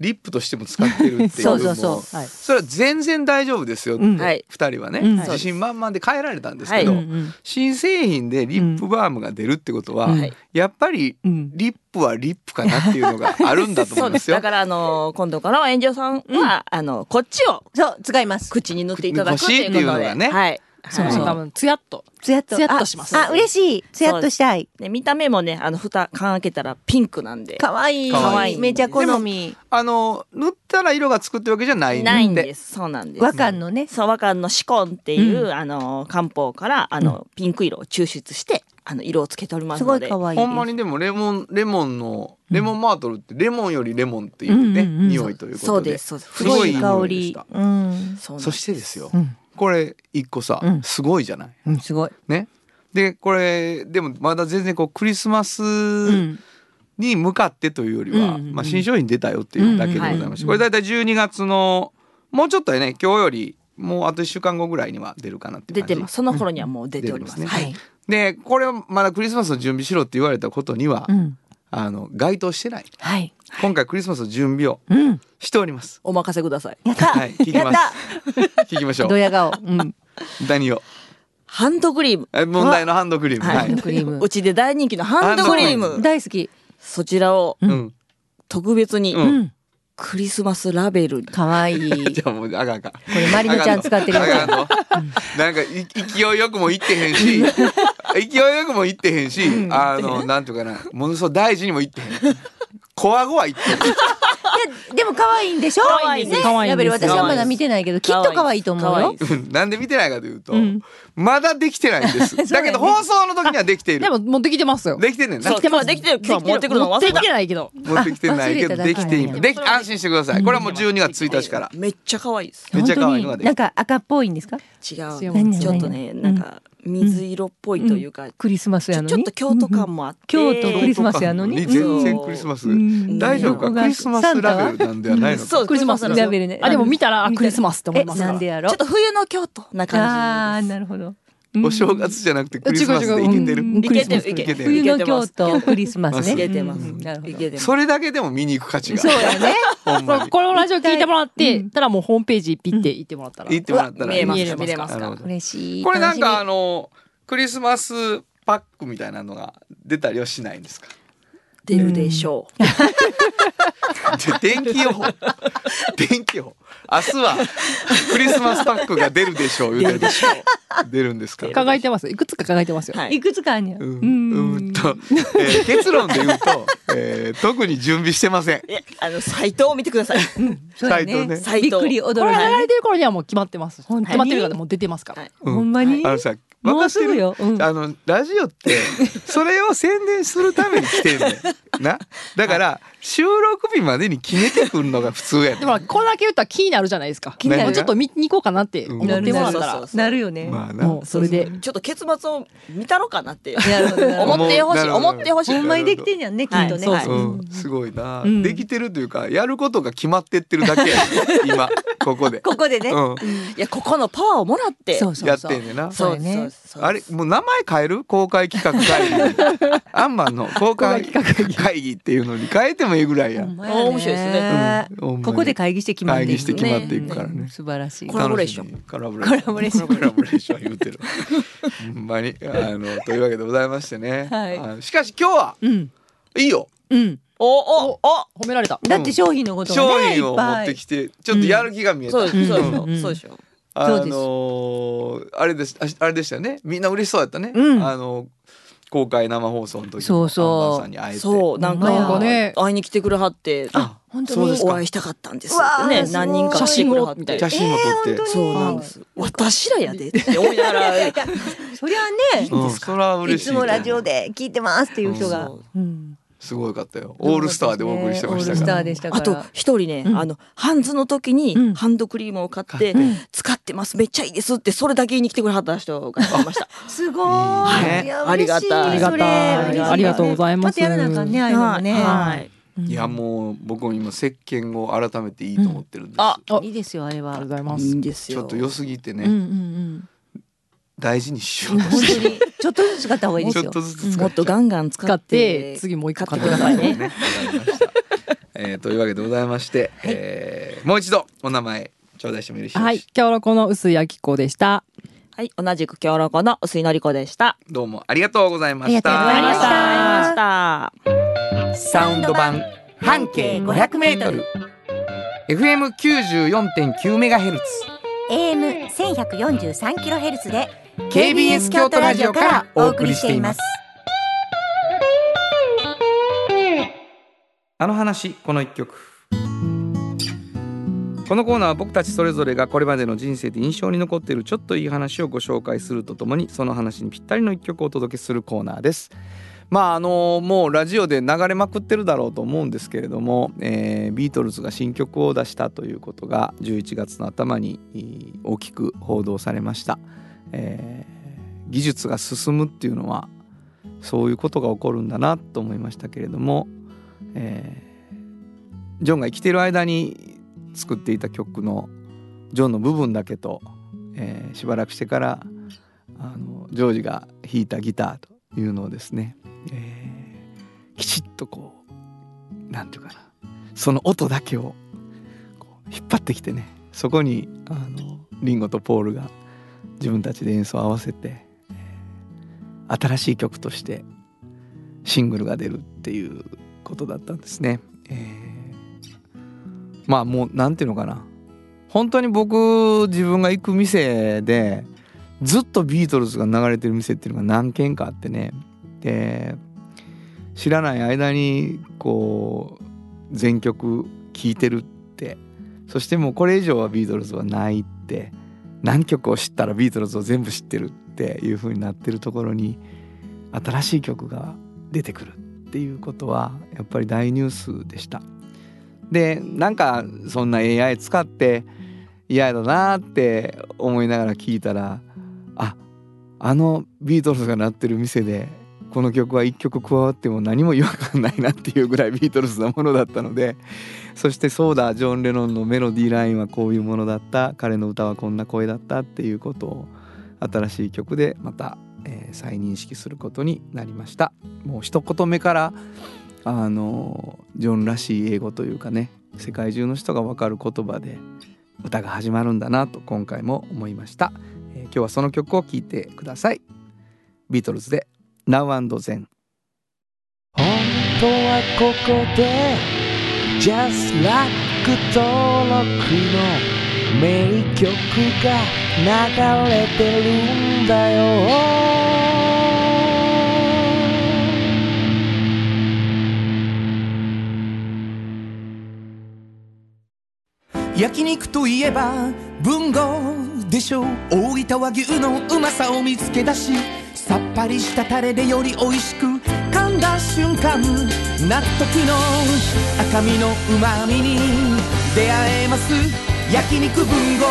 リップとしても使ってるっていう。そうそうそう。もはい。それは全然大丈夫ですよってうん。はい。二人はね、うん。自信満々で変えられたんですけど、新製品でリップバームが出るってことは、はい。やっぱりうん。リップはリップかなっていうのがあるんだと思うんですよ。だから、あの、今度からは炎上さんは、あの、こっちをそう使います。口に塗っていただくっていうのがねはい。はいそうそう、多分、ツヤっと。つやっと。つやっとします。ああ嬉しい。つやっとしたい。で見た目もね、あの、蓋、缶開けたらピンクなんで。かわい。いかわい。いめちゃ好み。あの塗ったら色がつくってわけじゃないんで。ないんです。そうなんです。和漢のね。そう、和漢のシコンっていう、あの、漢方から、あの、ピンク色を抽出して、あの色をつけておりますすごのでい可愛いほんまにでもレモンレモンのレモンマートルってレモンよりレモンっていうね、匂いということで。そうですそうです。すごい香香りでりした。うん、そしてですよ、うんこれ一個さ、うん。すごいじゃない？うんすごい。ね？でこれでもまだ全然こうクリスマスうん。に向かってというよりは、うんうんまあ、新商品出たよっていうだけでございまして、うんこれ大体12月のもうちょっとやね今日よりもうあと1週間後ぐらいには出るかなっていう感じ。出てます。その頃にはもう出ております,、出てますね。はい。でこれをまだクリスマスの準備しろって言われたことには、うんあの該当してない。はい。今回クリスマスの準備をうん。しております。お任せください。やった、はい聞きます。た。聞きましょう。ドヤ顔。うん。何を？ハンドクリーム。え問題のハンドクリーム。はい。はい、クリーム。うちで大人気のハンドクリーム。大好き。そちらをうん。特別に。ううんクリスマスラベル。に可愛い。い じゃあもうあかんあかん。これマリノちゃん使ってるやあかんのなんかい勢いよくも言ってへんし。勢いよくも言ってへんし、あのなんていうかな。ものすごい大事にも言ってへん。こわごわ言ってるつでも可愛いんでしょ？可愛いんです。ね。可愛いやっぱり私はまだ見てないけどきっと可愛いと思うよ。可愛いです。う んなんで見てないかというと、うん。まだできてないんです。そうだけど放送の時にはできている。でも持ってきてますよ。できてんねんな。そう今できてる。今日は持ってくるの忘れた。持ってきてないけど。持ってきてないけど。あ忘れた。だけできている。でき安心してください。これはもう12月1日から。めっちゃ可愛いです。めっちゃ可愛いのができてなんか赤っぽいんですか？違違うちょっとねなんか水色っぽいというか、クリスマスちょやのに？ちょっと京都感もあって、京都クリスマスやのに？全然クリスマス。ん。大丈夫か？うん。クリスマスラベルなんではないのかそうクリスマスクラベルねあでも見たらあクリスマスって思います。なんでやろちょっと冬の京都なあ感じです。ーなるほどお正月じゃなくてクリスマスでいけてる。うん。いけてる。クリスマス。いけてる。冬の京都クリスマスね。いけてます、うん。なるほど。それだけでも見に行く価値がそうやね。このラジオ聞いてもらって、うん。たらもうホームページピッて行ってもらったら、行ってもらったら。見えますか嬉しい。これなんかあのクリスマスパックみたいなのが出たりはしないんですか？出るでしょう、で天気予報。天気予報明日はクリスマスパックが出るでしょう言うてる出るんですか考えてます。いくつか考えてますよ、はい。みいくつかあんねや。うん。うん。うんと、えー結論で言うと、えー特に準備してません。あのサイトを見てください。そうやサイトね。サイトびっくりこれ驚い流れてる頃にはもう決まってます。本当に。決まってるからもう出てますから、はい。うんほんまに？あのさ、もう分かってるよ。うん。あのラジオってそれを宣伝するために来てんねん。な、だから収録日までに決めてくるのが普通やねん。でもこれだけ言ったら気になるじゃないですか。気になるもうちょっと見に行こうかなって思ってもらったら、なるよねまあな。もうそれで。ちょっと結末を見たろかなって思ってほしい。思ってほしい。ほんまにできてんやんねきっとね。はいそうう。ん、すごいな、うんできてるというかやることが決まってってるだけや 今ここで。ここでね。うん、いやここのパワーをもらって。そうそうやってんねんな。そうやねそうあれもう名前変える？公開企画会議。アンマンの公開会議っていうのに変えてもいいぐらいや。面白いですね。ここで会議して決まっていく会議して決まっていくからね。うん素晴らしい。コラボレーション。ン。コラボレーション。コラボレーション言うてる ほんまにあのというわけでございましてね、はい。しかし今日はうん。いいよ。うん。おおお褒められた。だって商品のこと商がねい品を持ってきてちょっとやる気が見えた、そうですそうでしょうん。そうでしょあのーあれですああれでしたよね。みんな嬉しそうやったね、うん。あの公開生放送の時そうそう。アンバンさんに会えて。そうなんかね。会いに来てくれはってあ本当に。お会いしたかったんですってね。何人か写真をみたいて。な写真を撮って、そうなんです私らやでって思いながら。そりゃね。うん、それは嬉いしいつもラジオで聞いてますっていう人が。うんすごいかったよ。オールスターでお送りしてましたから。ーでしたから。あと一人ね、うん。あのハンズの時にうん。ハンドクリームを買って、買使ってますめっちゃいいですってそれだけ言いに来てくれはった人がいました。すごいい。ねいありがたい。ありがたい。嬉しありがとうございます。またやらなあかんねああいね。はい。い。やもう僕も今石鹸を改めていいと思ってるんです、ああいいですよあれは。ありがとうございまいいすんですよ。ちょっと良すぎてね、うんうん大事にしよう本して当にちょっとずつ使った方がいいですよ。ちょっとずつ使もっとガンガン使っ使ってて次もう一個買ってくださいね。えー、というわけでございまして、えーもう一度お名前頂戴してもよろしいですか、はい。今日のこの薄い焼き子でした。はい。同じく京ロコの薄井のり子でしたどうもありがとうございましありがとうございました。ありがとうございました。サウンド版半径500メートル。FM 94.9メガヘルツ。AM 千百四十三キロヘルツで KBS 京都ラジオからお送りしています。あの話この一曲。このコーナーは僕たちそれぞれがこれまでの人生で印象に残っているちょっといい話をご紹介するとともにその話にぴったりの一曲をお届けするコーナーです。まああのもうラジオで流れまくってるだろうと思うんですけれども、えービートルズが新曲を出したということが11月の頭に大きく報道されました、えー技術が進むっていうのはそういうことが起こるんだなと思いましたけれども、えージョンが生きてる間に作っていた曲のジョンの部分だけと、えーしばらくしてからあのジョージが弾いたギターというのをですね、えーきちっとこうなんていうかなその音だけを引っ張ってきてねそこにあのリンゴとポールが自分たちで演奏を合わせて、新しい曲としてシングルが出るっていうことだったんですね。えーまあもうなんていうのかな。本当に僕自分が行く店でずっとビートルズが流れてる店っていうのが何軒かあってね。で知らない間にこう全曲聴いてるって。そしてもうこれ以上はビートルズはないって。何曲を知ったらビートルズを全部知ってるっていう風になってるところに新しい曲が出てくるっていうことはやっぱり大ニュースでした。でなんかそんな AI 使って嫌だなって思いながら聞いたらああのビートルズが鳴ってる店でこの曲は1曲加わっても何も違和感ないなっていうぐらいビートルズなものだったのでそしてそうだジョン・レノンのメロディーラインはこういうものだった。彼の歌はこんな声だったっていうことを新しい曲でまた、えー再認識することになりました。もう一言目からあのジョンらしい英語というかね世界中の人が分かる言葉で歌が始まるんだなと今回も思いました、えー今日はその曲を聴いてください。ビートルズで Now and Then. 本当はここで Just Like 登録の名曲が流れてるんだよ。焼肉といえば文豪でしょ。う大分和牛のうまさを見つけ出しさっぱりしたタレでより美味しく噛んだ瞬間納得の赤身のうまみに出会えます。焼肉文豪。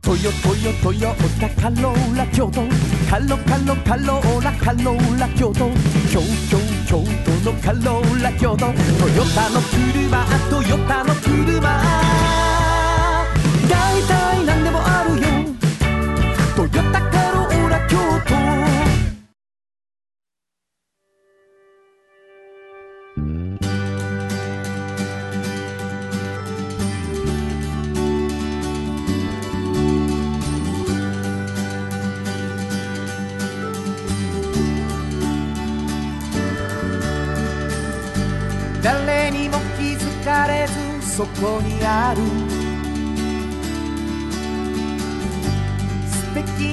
トヨトヨトヨタカローラ京都。カロカロカローラカローラ京都。京京京都のカローラ京都。トヨタの車トヨタの車。大体ヨタカローラ京都。誰にも気づかれずそこにある。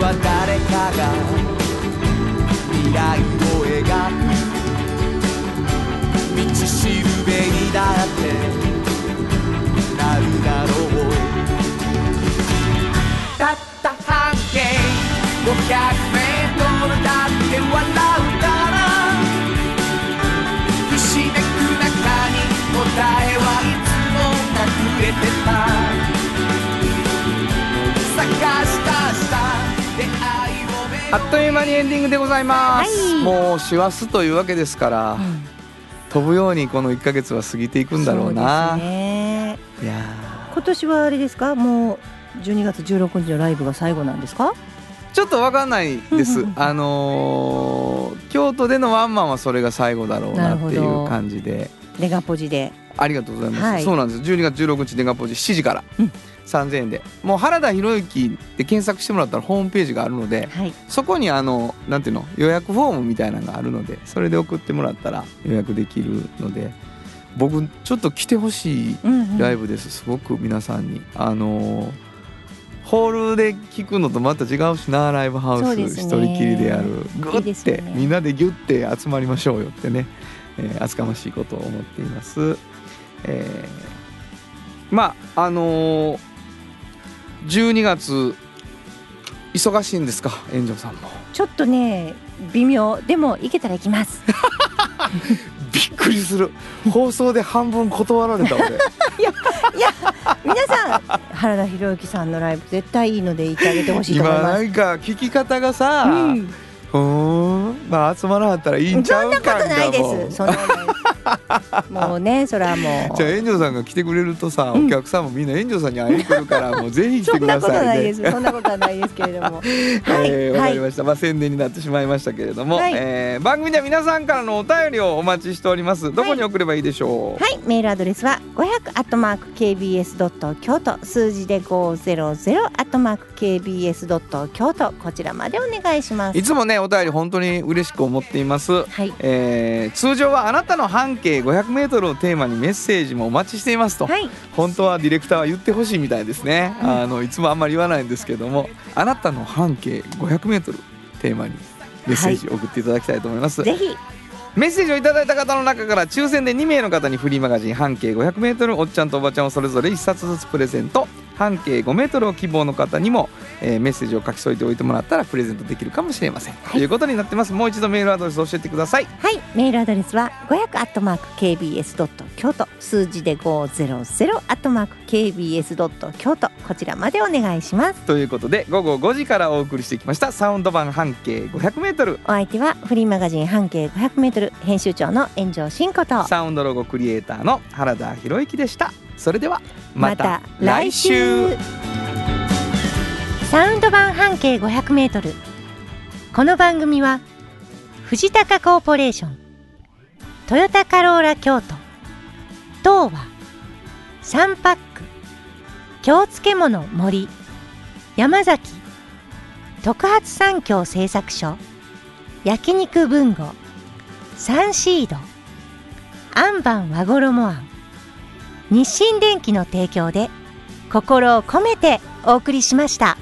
は誰かが未来を描く。道しるべにだってなるだろう。たった半径500メートルだって笑うからひしめく中に答えはいつも隠れてあっという間にエンディングでございます、はい。もう師走というわけですから、飛ぶようにこの1ヶ月は過ぎていくんだろうな。今年はあれですか？もう12月16日のライブが最後なんですか？ちょっとわかんないです。うんうんうんあのー京都でのワンマンはそれが最後だろうなっていう感じで。レガポジで。ありがとうございます、はい。そうなんです。12月16日ネガポジ7時から、うん3000円で。もう原田博之で検索してもらったらホームページがあるのではい。そこにあのなんていうの予約フォームみたいなのがあるのでそれで送ってもらったら予約できるので僕ちょっと来てほしいうんうん。ライブです。すごく皆さんに。あのーホールで聞くのとまた違うしなライブハウス。ね。一人きりでやる。グッてよね。みんなでギュッて集まりましょうよってね、えー厚かましいことを思っています、えーまああのー12月忙しいんですか炎上さんも。ちょっとね微妙。でも行けたら行きます。びっくりする。放送で半分断られた俺。皆さん原田博之さんのライブ絶対いいので行ってあげてほしいと思い今ます。なんか聞き方がさ、うん。まあ集まらはったらいいんちゃうかんそんなことないもです。そんなことないですもうねそれはもう。じゃあ炎上さんが来てくれるとさ、うん。お客さんもみんな炎上さんに会いに来るからもうぜひ来てくだそんなことさいね。ないです。そんなことはないですけれども。はい、えーわ、はい。かりました、まあ宣伝になってしまいましたけれども、はい。えー番組では皆さんからのお便りをお待ちしております。どこに送ればいいでしょう、はい、メールアドレスは500アットマーク KBS ドット京都数字で500アットマーク KBS ドット京都。こちらまでお願いします。いつもねお便り本当に嬉しく思っています、はい。えー通常はあなたの半径 500m をテーマにメッセージもお待ちしていますと、はい。本当はディレクターは言ってほしいみたいですね、あのいつもあんまり言わないんですけどもあなたの半径 500m テーマにメッセージを送っていただきたいと思います、ぜひ。メッセージをいただいた方の中から抽選で2名の方にフリーマガジン半径 500m おっちゃんとおばちゃんをそれぞれ1冊ずつプレゼント。半径 5m を希望の方にも、えーメッセージを書き添えておいてもらったらプレゼントできるかもしれません、ということになってます。もう一度メールアドレス教えてください。はいメールアドレスは500アットマーク KBS ドット京都数字で500アットマーク KBS ドット京都こちらまでお願いします。ということで午後5時からお送りしてきました。サウンド版半径 500m お相手はフリーマガジン半径500メートル編集長の炎上真子と。サウンドロゴクリエイターの原田博之でした。それではままたた来週サウンド版半径500メートルこの番組は藤高コーポレーショントヨタカローラ京都東和サンパック京漬物森山崎特発産業製作所焼肉文吾サンシードアンバン和衣あん日清電機の提供で心を込めてお送りしました。